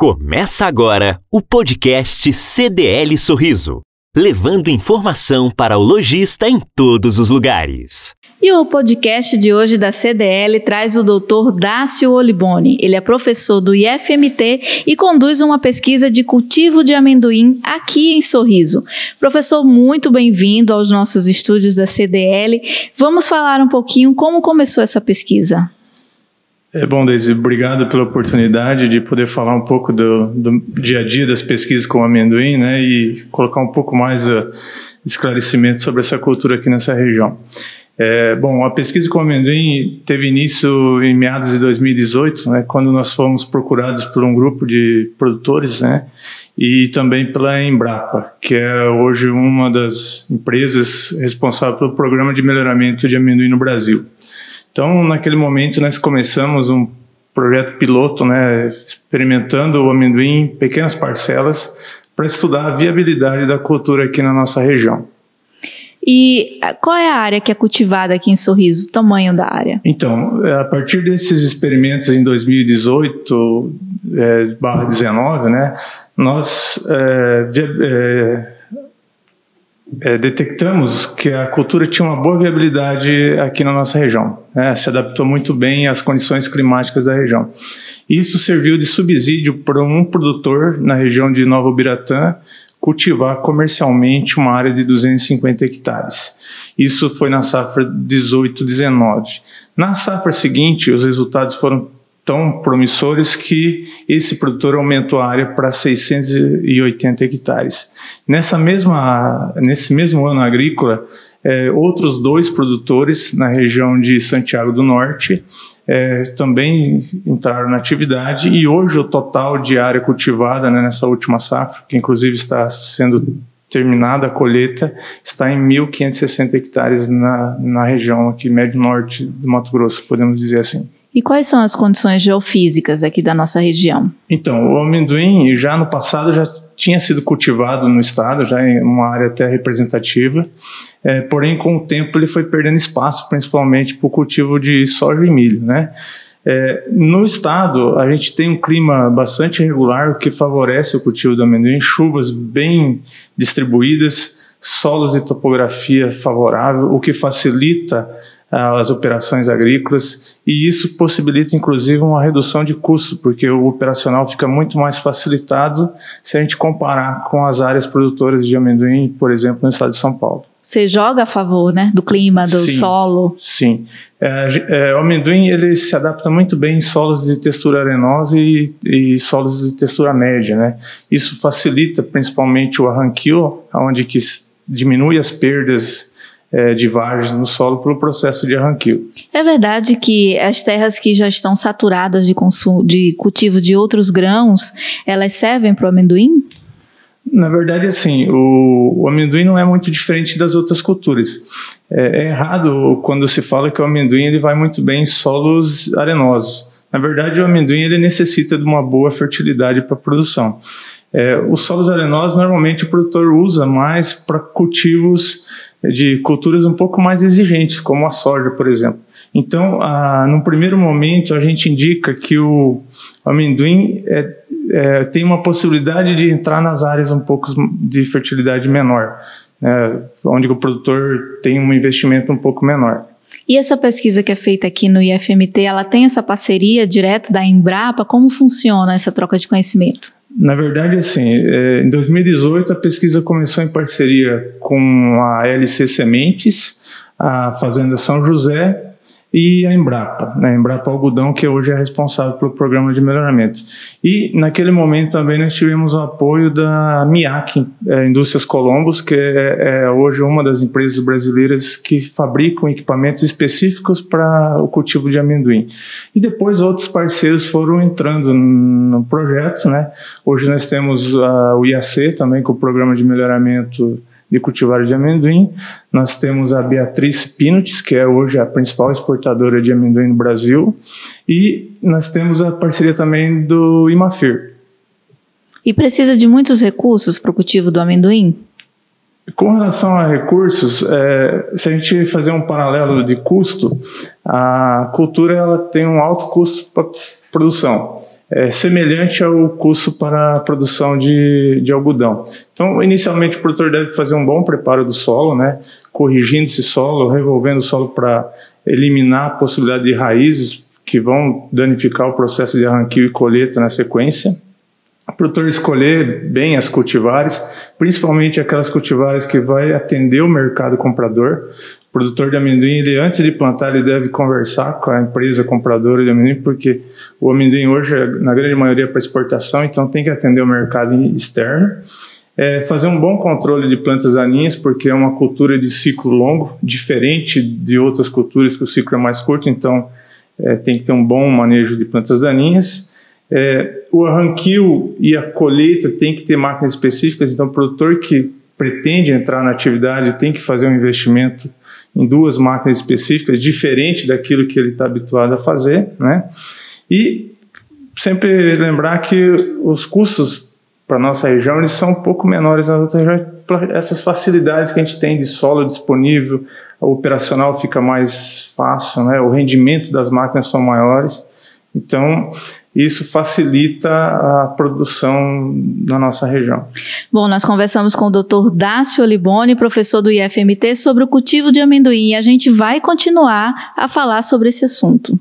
Começa agora o podcast CDL Sorriso, levando informação para o lojista em todos os lugares. E o podcast de hoje da CDL traz o Dr. Dácio Oliboni. Ele é professor do IFMT e conduz uma pesquisa de cultivo de amendoim aqui em Sorriso. Professor, muito bem-vindo aos nossos estúdios da CDL. Vamos falar um pouquinho como começou essa pesquisa. É bom, Deise, obrigado pela oportunidade de poder falar um pouco do, do, dia a dia das pesquisas com o amendoim, né, e colocar um pouco mais de esclarecimento sobre essa cultura aqui nessa região. É, bom, a pesquisa com o amendoim teve início em meados de 2018, né, quando nós fomos procurados por um grupo de produtores, né, e também pela Embrapa, que é hoje uma das empresas responsáveis pelo programa de melhoramento de amendoim no Brasil. Então, naquele momento, nós começamos um projeto piloto, né, experimentando o amendoim em pequenas parcelas para estudar a viabilidade da cultura aqui na nossa região. E qual é a área que é cultivada aqui em Sorriso, o tamanho da área? Então, é, a partir desses experimentos em 2018, é, barra 19, né, nós é, é é, detectamos que a cultura tinha uma boa viabilidade aqui na nossa região. Né? Se adaptou muito bem às condições climáticas da região. Isso serviu de subsídio para um produtor na região de Nova Ubiratã cultivar comercialmente uma área de 250 hectares. Isso foi na safra 18-19. Na safra seguinte, os resultados foram tão promissores que esse produtor aumentou a área para 680 hectares. Nessa mesma, nesse mesmo ano agrícola, é, outros dois produtores na região de Santiago do Norte é, também entraram na atividade e hoje o total de área cultivada né, nessa última safra, que inclusive está sendo terminada a colheita, está em 1.560 hectares na, na região aqui, médio norte do Mato Grosso, podemos dizer assim. E quais são as condições geofísicas aqui da nossa região? Então, o amendoim já no passado já tinha sido cultivado no estado, já em uma área até representativa, é, porém com o tempo ele foi perdendo espaço, principalmente para o cultivo de soja e milho, né? É, no estado, a gente tem um clima bastante regular, o que favorece o cultivo do amendoim, chuvas bem distribuídas, solos de topografia favorável, o que facilita as operações agrícolas e isso possibilita inclusive uma redução de custo, porque o operacional fica muito mais facilitado se a gente comparar com as áreas produtoras de amendoim, por exemplo, no estado de São Paulo. Você joga a favor, né, do clima, do sim, solo? Sim. É, é, o amendoim ele se adapta muito bem em solos de textura arenosa e, e solos de textura média, né? Isso facilita principalmente o arranquio, onde que diminui as perdas é, de vargens no solo pelo processo de arranquio. É verdade que as terras que já estão saturadas de, consumo, de cultivo de outros grãos, elas servem para o amendoim? Na verdade, assim, o, o, amendoim não é muito diferente das outras culturas. É, é, errado quando se fala que o amendoim ele vai muito bem em solos arenosos. Na verdade, o amendoim ele necessita de uma boa fertilidade para produção. É, os solos arenosos, normalmente, o produtor usa mais para cultivos de culturas um pouco mais exigentes, como a soja, por exemplo. Então, ah, no primeiro momento, a gente indica que o amendoim é, é, tem uma possibilidade de entrar nas áreas um pouco de fertilidade menor, né, onde o produtor tem um investimento um pouco menor. E essa pesquisa que é feita aqui no IFMT, ela tem essa parceria direto da Embrapa? Como funciona essa troca de conhecimento? Na verdade, assim, é, em 2018 a pesquisa começou em parceria com a LC Sementes, a Fazenda São José e a Embrapa, né, Embrapa Algodão, que hoje é responsável pelo programa de melhoramento. E naquele momento também nós tivemos o apoio da MIAC, é, Indústrias Colombos, que é, é, hoje uma das empresas brasileiras que fabricam equipamentos específicos para o cultivo de amendoim. E depois outros parceiros foram entrando no projeto, né? Hoje nós temos a, o IAC também, com o programa de melhoramento de cultivar de amendoim. Nós temos a Beatriz Pinutis, que é hoje a principal exportadora de amendoim no Brasil. E nós temos a parceria também do Imafir. E precisa de muitos recursos para o cultivo do amendoim? Com relação a recursos, é, se a gente fazer um paralelo de custo, a cultura ela tem um alto custo para produção. É semelhante ao custo para a produção de, de algodão. Então, inicialmente, o produtor deve fazer um bom preparo do solo, né, corrigindo esse solo, revolvendo o solo para eliminar a possibilidade de raízes que vão danificar o processo de arranquio e colheita na sequência. O produtor escolher bem as cultivares, principalmente aquelas cultivares que vai atender o mercado comprador. O produtor de amendoim, ele, antes de plantar, ele deve conversar com a empresa compradora de amendoim, porque o amendoim hoje, na grande maioria, é para exportação, então tem que atender o mercado externo. É fazer um bom controle de plantas daninhas, porque é uma cultura de ciclo longo, diferente de outras culturas que o ciclo é mais curto, então é, tem que ter um bom manejo de plantas daninhas. É, o arranquio e a colheita tem que ter máquinas específicas, então o produtor que pretende entrar na atividade tem que fazer um investimento em duas máquinas específicas, diferente daquilo que ele está habituado a fazer, né? E sempre lembrar que os custos para nossa região eles são um pouco menores nas outras regiões, essas facilidades que a gente tem de solo disponível, o operacional fica mais fácil, né? O rendimento das máquinas são maiores, então isso facilita a produção na nossa região. Bom, nós conversamos com o Dr. Dácio Oliboni, professor do IFMT, sobre o cultivo de amendoim e a gente vai continuar a falar sobre esse assunto.